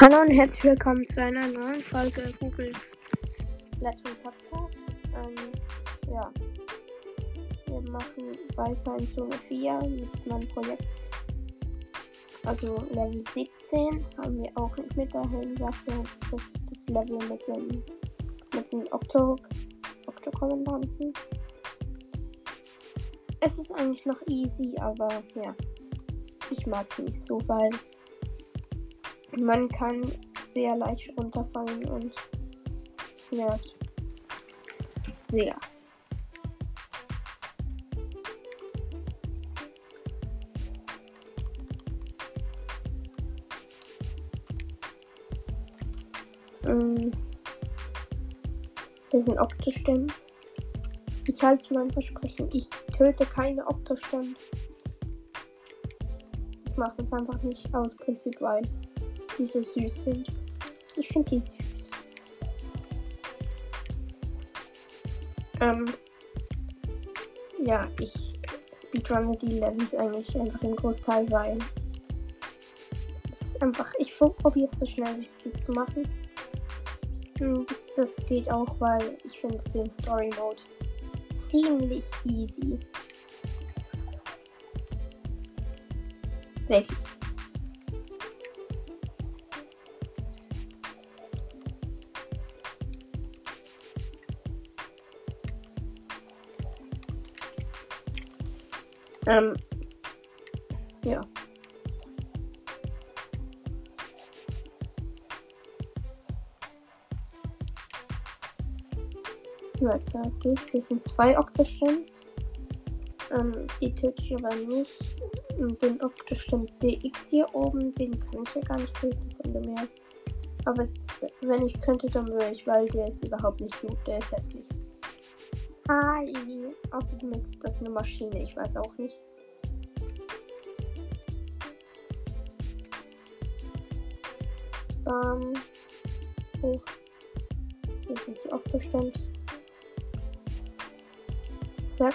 Hallo und herzlich willkommen zu einer neuen Folge Google Splatoon Podcast. Ähm, ja, wir machen weiter in Zone 4 mit meinem Projekt. Also Level 17 haben wir auch mit der Heldenwaffe. Das ist das Level mit dem mit dem Octo Octo-Kommandanten. Es ist eigentlich noch easy, aber ja, ich mag es nicht so, weil man kann sehr leicht runterfallen und es nervt sehr. Ähm, Wir sind Oktostimmen. Ich halte mein Versprechen. Ich töte keine Oktostimmen. Ich mache es einfach nicht aus Prinzip, weil die so süß sind. Ich finde die süß. Ähm, ja, ich speedrunne die Levels eigentlich einfach im Großteil, weil es ist einfach, ich probiere es so schnell wie es geht zu machen. Und das geht auch, weil ich finde den Story Mode ziemlich easy. Wirklich. Ähm, ja. Weiter geht's. Hier sind zwei Octostimms. Ähm, die töte ich aber nicht. Den Octostim DX hier oben, den kann ich ja gar nicht töten von dem her. Aber wenn ich könnte, dann würde ich, weil der ist überhaupt nicht gut. Der ist hässlich. Hi. Außerdem ist das eine Maschine, ich weiß auch nicht. Bam. Hoch. Hier sind die Octostimms. Zack.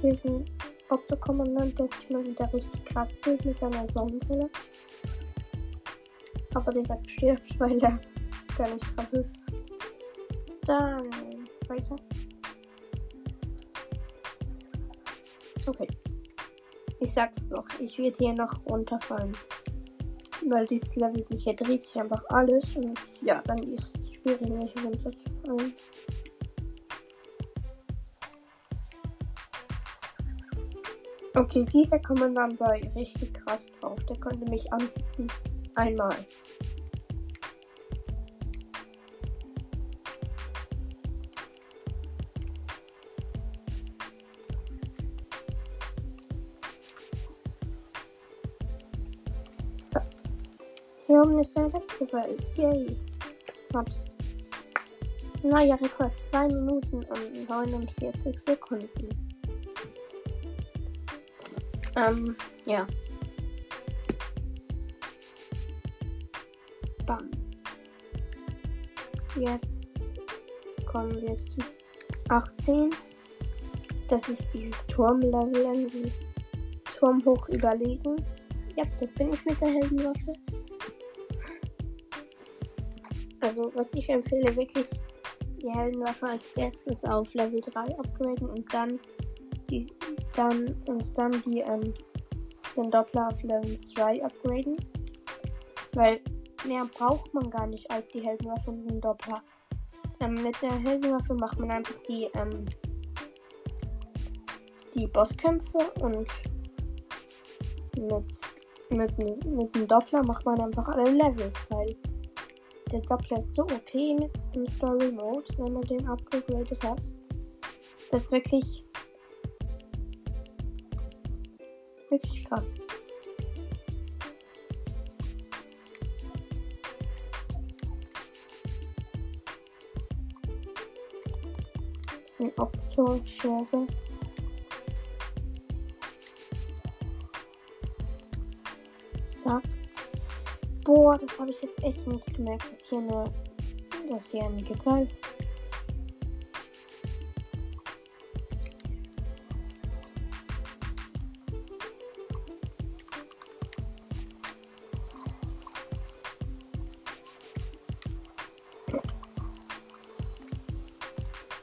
Hier ist ein Octokommandant, der sich mal wieder richtig krass fühlt mit seiner Sonnenbrille. Aber direkt stirbt, weil er gar nicht krass ist. Dann weiter. Okay. Ich sag's doch, ich werde hier noch runterfallen. Weil dieses Level hier dreht sich einfach alles und ja, dann ist es schwierig, nicht runterzufallen. Okay, dieser Kommandant war richtig krass drauf. Der konnte mich anbieten. Einmal. So. Hier oben ist der Wettbeweis. Yay. Hab's. Neuer Rekord. 2 Minuten und 49 Sekunden. Ähm, ja. Bam. Jetzt kommen wir zu 18. Das ist dieses Turmlevel irgendwie. Turm hoch überlegen. Ja, das bin ich mit der Heldenwaffe. Also, was ich empfehle, wirklich die Heldenwaffe als erstes auf Level 3 upgraden und dann die dann und dann die ähm, den Doppler auf Level 2 upgraden. Weil mehr braucht man gar nicht als die Heldenwaffe und den Doppler. Ähm, mit der Heldenwaffe macht man einfach die, ähm, die Bosskämpfe und mit, mit, mit dem Doppler macht man einfach alle Levels, weil der Doppler ist so OP mit dem Story Mode, wenn man den upgradet hat. Das ist wirklich Richtig krass. Das ist ein Opto-Schere. Zack. Boah, das habe ich jetzt echt nicht gemerkt, dass hier eine, dass hier ein Gitter ist.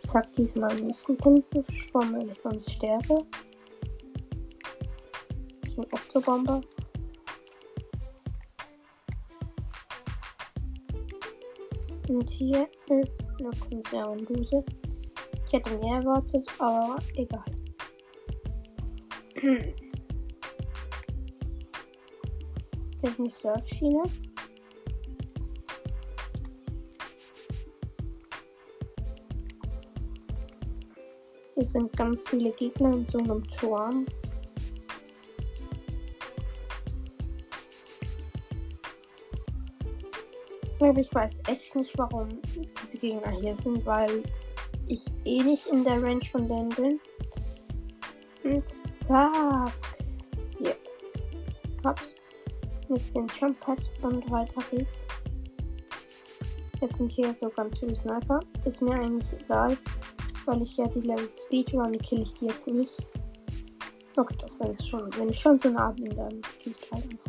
Zack diesmal nicht einen Tintenfischform, weil ich sonst sterbe. Das ist ein Oktobomber. Und hier ist eine Konservendose. Ich hätte mehr erwartet, aber egal. Hier ist eine Surfschiene. Hier sind ganz viele Gegner in so einem Turm. Aber ich weiß echt nicht, warum diese Gegner hier sind, weil ich eh nicht in der Range von denen bin. Und zack. Hier. Hops. Jetzt den Jump Pad und weiter geht's. Jetzt sind hier so ganz viele Sniper. Ist mir eigentlich egal weil ich ja die Level Speedrun kill ich die jetzt nicht. Okay, doch, wenn, es schon, wenn ich schon so nah bin, dann kill ich halt einfach.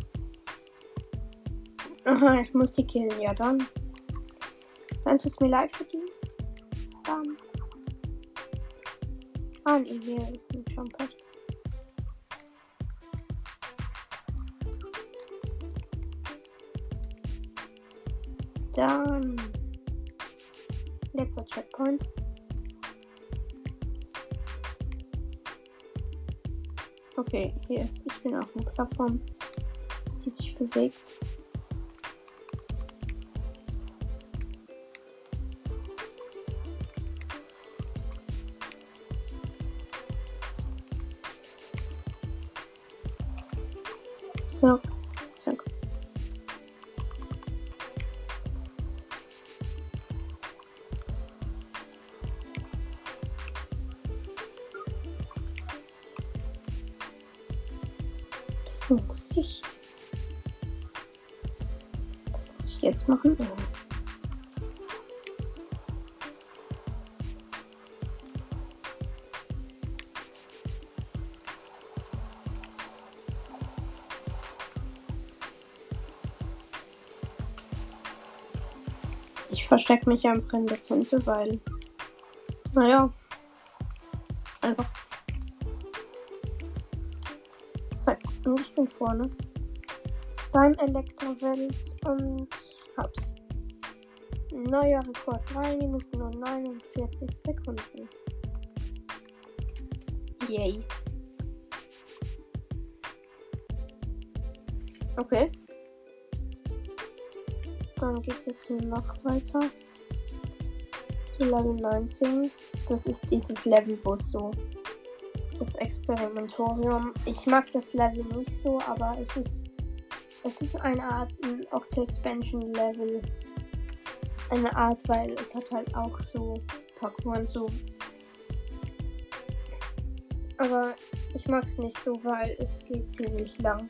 Aha, ich muss die killen, ja dann. Dann tut's mir leid für die. Bam. Ah, nee, hier ist ein Jumppad. Dann. Letzter Checkpoint. Okay, hier ist. Ich bin auf einer Plattform, die sich bewegt. Ich. Muss ich jetzt machen. Ich verstecke mich einfach in der Zunze, weil. Naja. Vorne. Beim Elektrowels und hab's. Neuer Rekord. 3 Minuten und 49 Sekunden. Yay. Okay. Dann geht's jetzt noch weiter. Zu Level 19. Das ist dieses Level, wo es so das Experimentorium. Ich mag das Level nicht so, aber es ist es ist eine Art ein Octa Expansion Level. Eine Art, weil es hat halt auch so Parkour und so. Aber ich mag es nicht so, weil es geht ziemlich lang.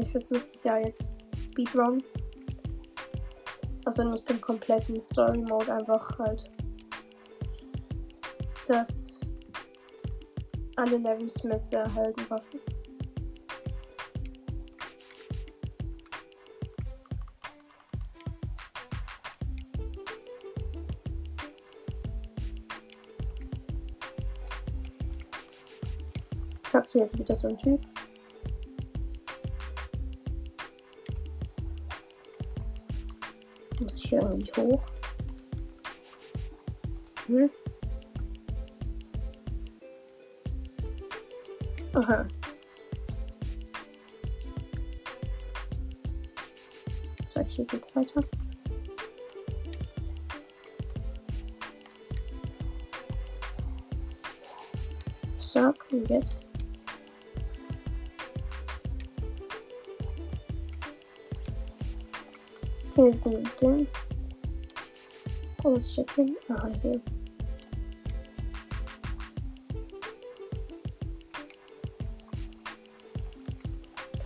Ich versuche das ja jetzt Speedrun. Also nicht den kompletten Story Mode, einfach halt das alle Levels mit der Heldenwaffe. Zack, hier ist wieder so ein Typ. Muss ich hier irgendwie hoch? Hm? Aha. Zack, hier geht's weiter. Zack, und jetzt. Hier ist ein Ding. Wo ist ich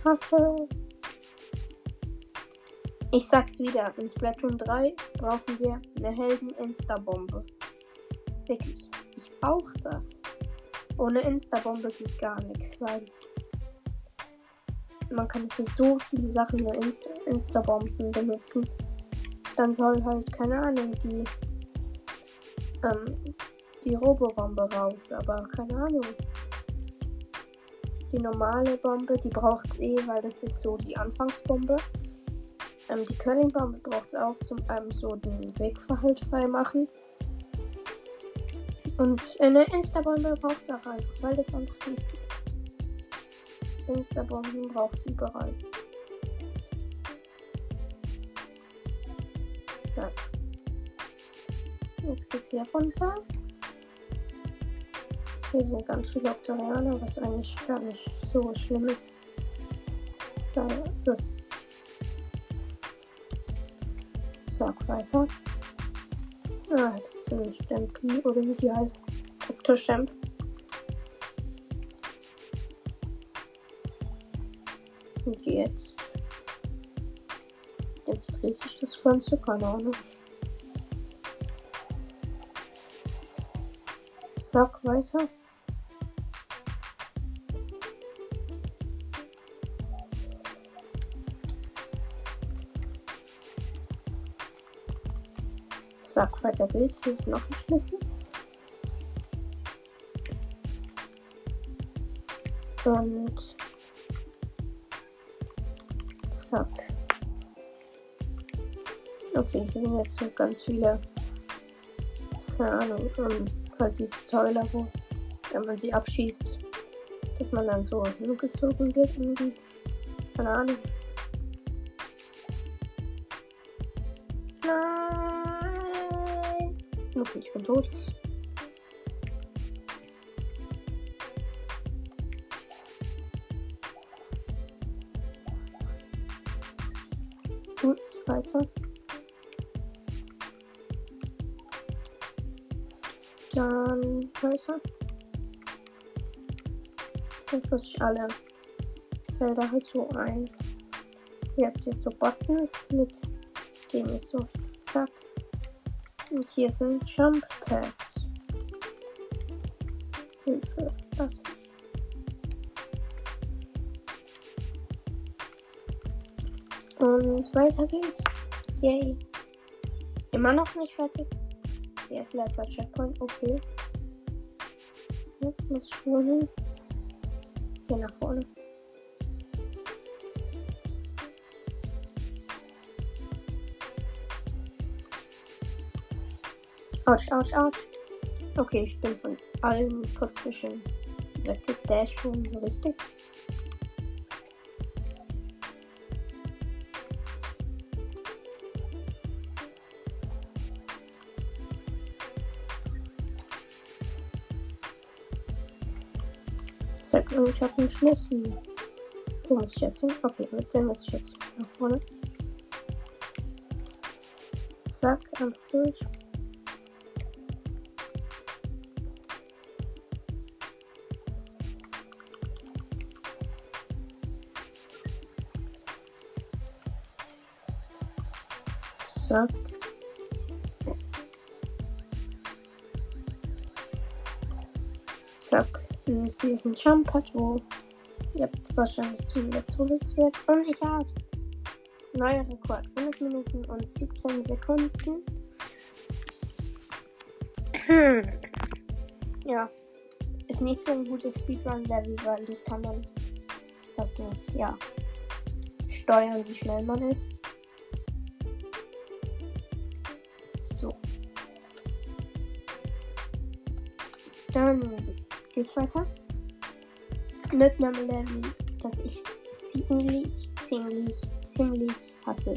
Kacke. Ich sag's wieder, in Splatoon 3 brauchen wir eine Helden-Insta-Bombe. Wirklich, ich brauch das. Ohne Insta-Bombe geht gar nichts, weil man kann für so viele Sachen nur Insta- Insta-Bomben benutzen. Dann soll halt, keine Ahnung, die ähm, die Robobombe raus, aber keine Ahnung. Die normale Bombe, die braucht es eh, weil das ist so die Anfangsbombe. Ähm, die Curling-Bombe braucht es auch zum ähm, so den Wegverhalt frei machen. Und eine Insta-Bombe braucht es auch einfach, weil das einfach wichtig ist. Insta-Bomben braucht es überall. So. Jetzt geht's hier runter. Hier sind ganz viele Oktorianer, was eigentlich gar nicht so schlimm ist. Da das Sag weiter. Ah, das ist ein Stempel oder wie die heißt. Doktorstemp. Und jetzt. Jetzt dreht sich das Ganze, keine Ahnung. Sag weiter. Sag weiter willst du ist noch ein Schlüssel. Und zack. Okay, hier sind jetzt so ganz viele, keine Ahnung, um, halt diese Teile, wo, wenn man sie abschießt, dass man dann so gezogen wird irgendwie. Keine Ahnung. Nein! Okay, ich bin tot. Jetzt muss ich alle Felder halt so ein. Jetzt jetzt so Buttons mit dem ist so zack. Und hier sind Jump Pads. Hilfe, lass mich. Und weiter geht's. Yay. Immer noch nicht fertig. Hier ist letzter Checkpoint. Okay. Jetzt muss ich schon hier nach vorne. Autsch, autsch, autsch. Okay, ich bin von allen Putzfischen weggedasht schon so richtig. Zack, und ich habe einen Schlüssel. Wo muss ich jetzt hin? Okay, mit dem muss ich jetzt nach vorne. Zack, einfach durch. Ein Jump-Pad, wo ihr wahrscheinlich zu Tulis wird. Und ich hab's. Neuer Rekord. 5 Minuten und 17 Sekunden. Hm. Ja. Ist nicht so ein gutes Speedrun-Level, weil das kann man fast nicht, ja, steuern, wie schnell man ist. So. Dann geht's weiter. Mit einem Level, das ich ziemlich, ziemlich, ziemlich hasse.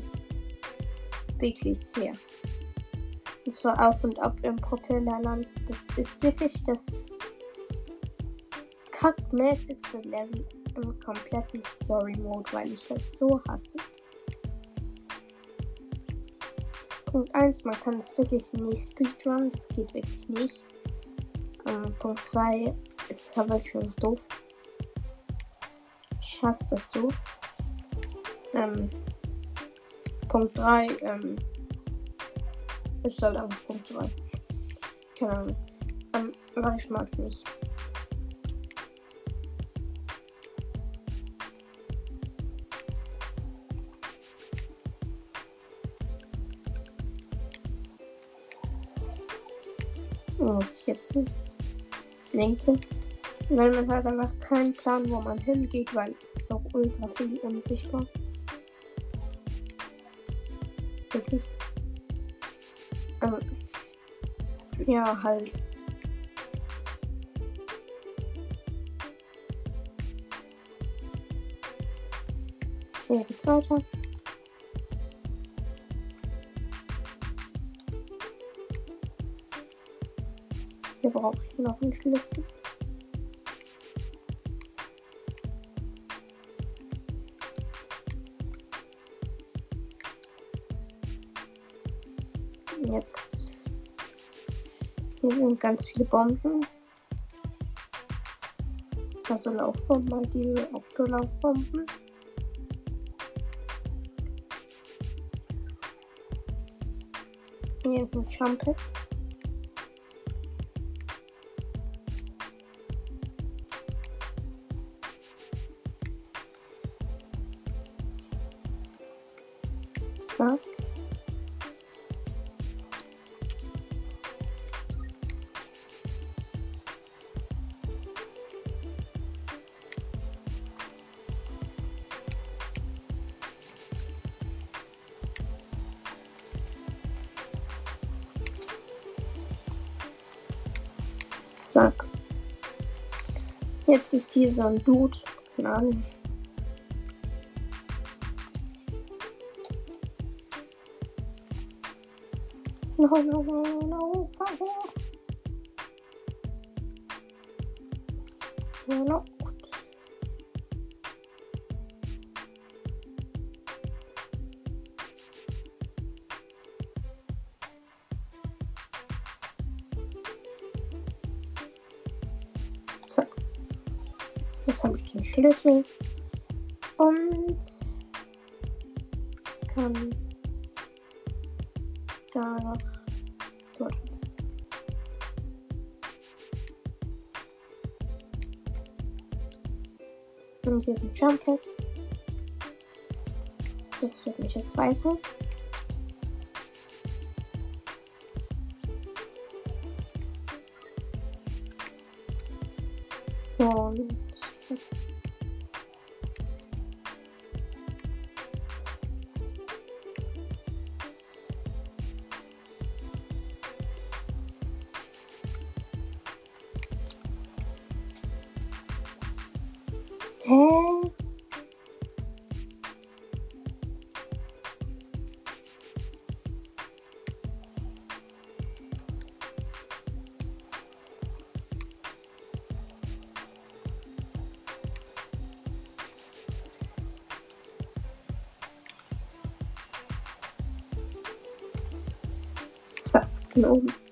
Wirklich sehr. Und zwar auf und ab im Propellerland. Das ist wirklich das kackmäßigste Level im kompletten Story Mode, weil ich das so hasse. Punkt 1, man kann es wirklich nicht speedrun, das geht wirklich nicht. Ähm, Punkt 2, ist es aber wirklich doof. Hasse das so. Ähm, Punkt 3, ähm, ist halt einfach Punkt 3. Keine Ahnung. Ähm, aber ich mag es nicht. Muss ich jetzt hin? Weil man hat einfach keinen Plan, wo man hingeht, weil es ist auch ultra viel unsichtbar. Wirklich. Ähm, ja, halt. Hier geht's weiter. Hier brauche ich noch einen Schlüssel. Ganz viele Bomben. Also Laufbomben, halt diese Oktolaufbomben. Hier ist ein Trumpet. Jetzt ist hier so ein Dude. Keine Ahnung. No, no, no, no, favor. No, no. Schlüssel und kann da noch dort. Und hier ist ein Jump Pad. Das führt mich jetzt weiter. Zack,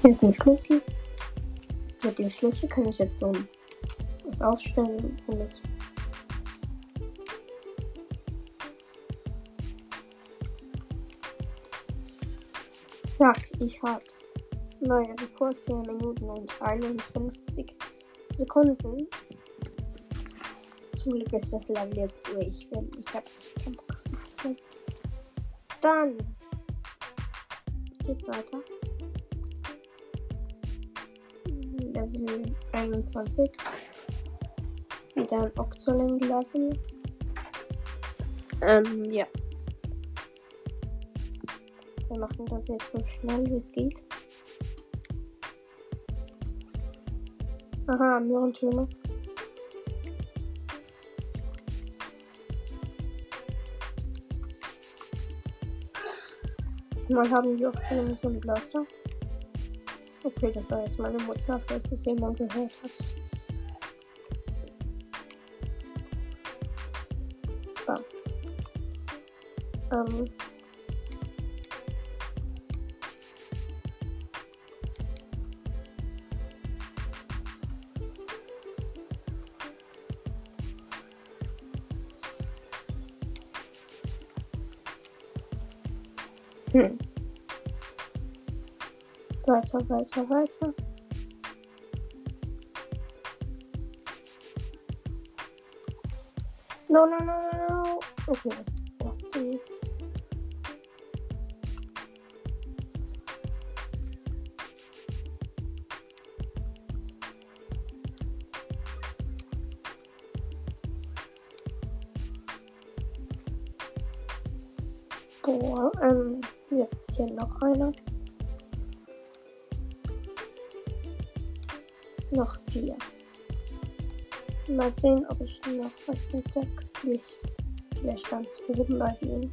Hier ist ein Schlüssel. Mit dem Schlüssel kann ich jetzt so was aufstellen, womit Zack, ich hab's. Neuer Rekord 4 Minuten und 51 Sekunden. Zum Glück ist das Level jetzt durch, ich hab echt keinen Bock auf. Dann geht's weiter. Level 21. Wieder ein Octoling-Level. Ähm, ja. Wir machen das jetzt so schnell wie es geht. Aha, Möhrentürme. Diesmal haben wir auch schon so ein Blaster. Okay, das war jetzt meine Mutter, falls es jemand gehört hat. Ja. Ähm. Weiter, weiter, weiter. No, no, no, no, no. Okay, was ist das denn jetzt? Mal sehen, ob ich noch was entdecke. Vielleicht, vielleicht ganz oben bei denen.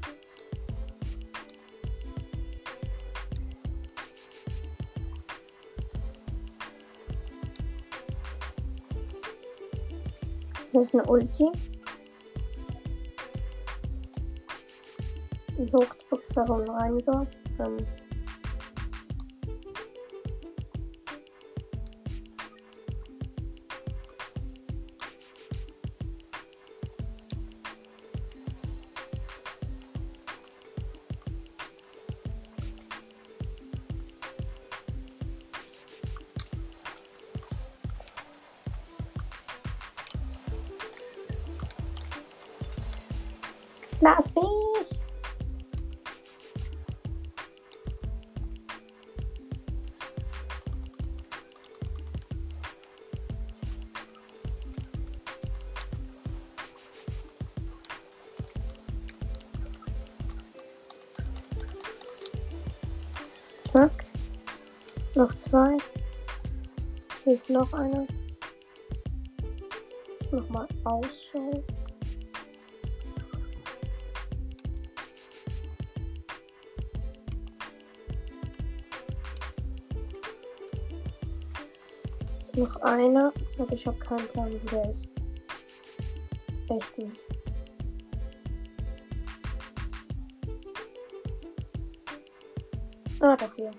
Das ist eine Ulti. Ein Hochdruckser und Reiniger. Ähm, Zack. Noch zwei. Hier ist noch einer. Nochmal Ausschau. Noch einer, aber ich habe keinen Plan, wo der ist. Echt nicht. Ah, hier.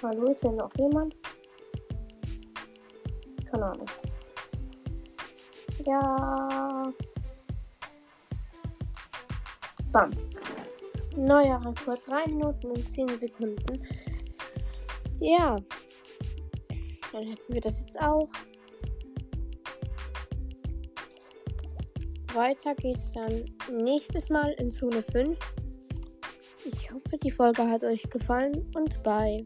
Hallo, ist hier noch jemand? Keine Ahnung. Ja. Bam. Neuer Rekord. 3 Minuten und 10 Sekunden. Ja. Dann hätten wir das jetzt auch. Weiter geht's dann nächstes Mal in Zone 5. Ich hoffe, die Folge hat euch gefallen und bye.